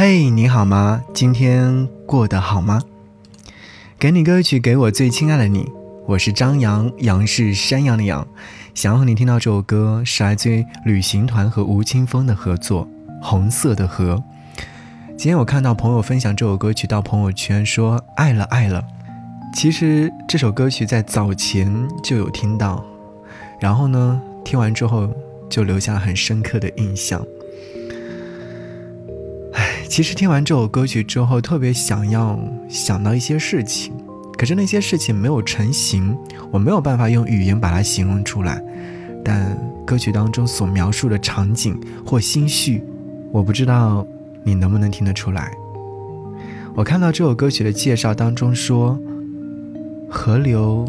嘿，你好吗？今天过得好吗？给你歌曲，给我最亲爱的你。我是张扬，杨是山羊的羊。想要和你听到这首歌，是来自于旅行团和吴青峰的合作，《红色的河》。今天我看到朋友分享这首歌曲到朋友圈，说爱了爱了。其实这首歌曲在早前就有听到，然后呢，听完之后就留下了很深刻的印象。其实听完这首歌曲之后，特别想要想到一些事情，可是那些事情没有成型，我没有办法用语言把它形容出来。但歌曲当中所描述的场景或心绪，我不知道你能不能听得出来。我看到这首歌曲的介绍当中说，河流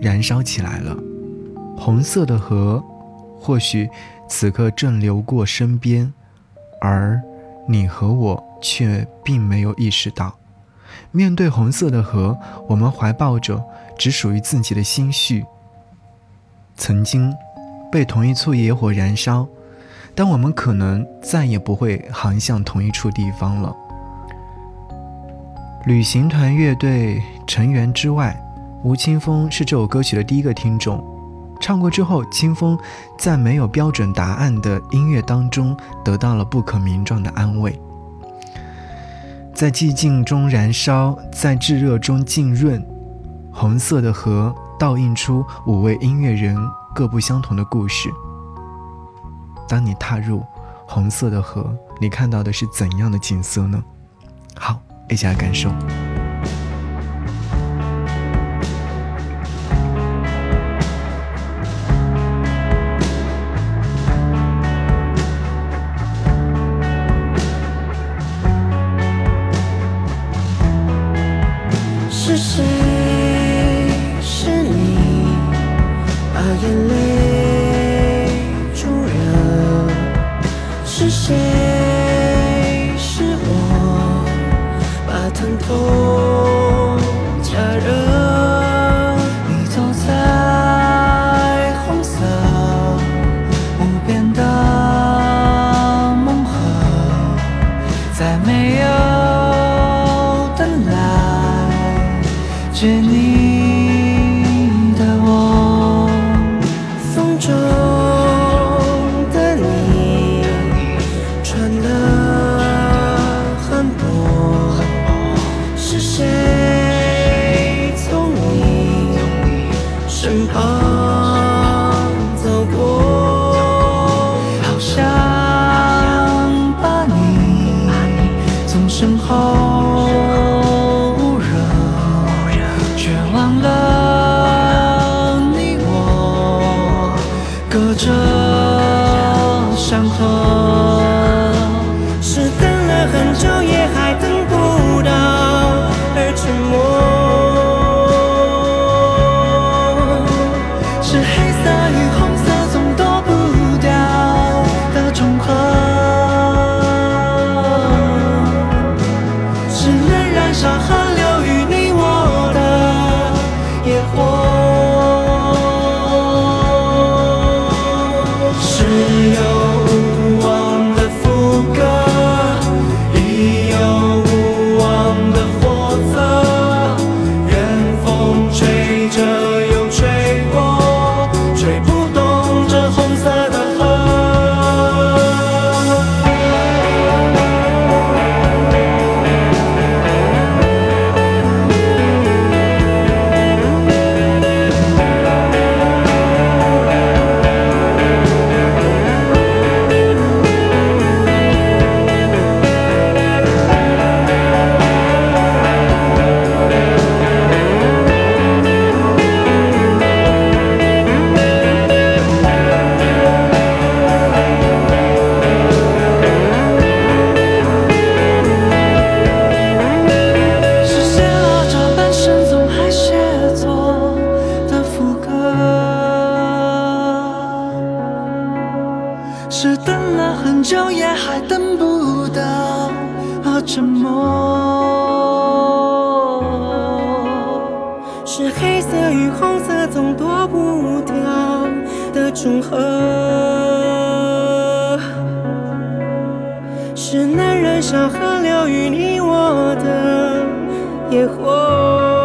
燃烧起来了，红色的河，或许此刻正流过身边，而。你和我却并没有意识到，面对红色的河，我们怀抱着只属于自己的心绪。曾经被同一簇野火燃烧，但我们可能再也不会航向同一处地方了。旅行团乐队成员之外，吴青峰是这首歌曲的第一个听众。唱过之后，清风在没有标准答案的音乐当中得到了不可名状的安慰。在寂静中燃烧，在炙热中浸润，红色的河倒映出五位音乐人各不相同的故事。当你踏入红色的河，你看到的是怎样的景色呢？好，一起来感受。是谁？身旁走过好想把你从身后捂热却忘了。也还等不到而沉默，是黑色与红色总躲不掉的重合，是男人。上河流与你我的野火。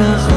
the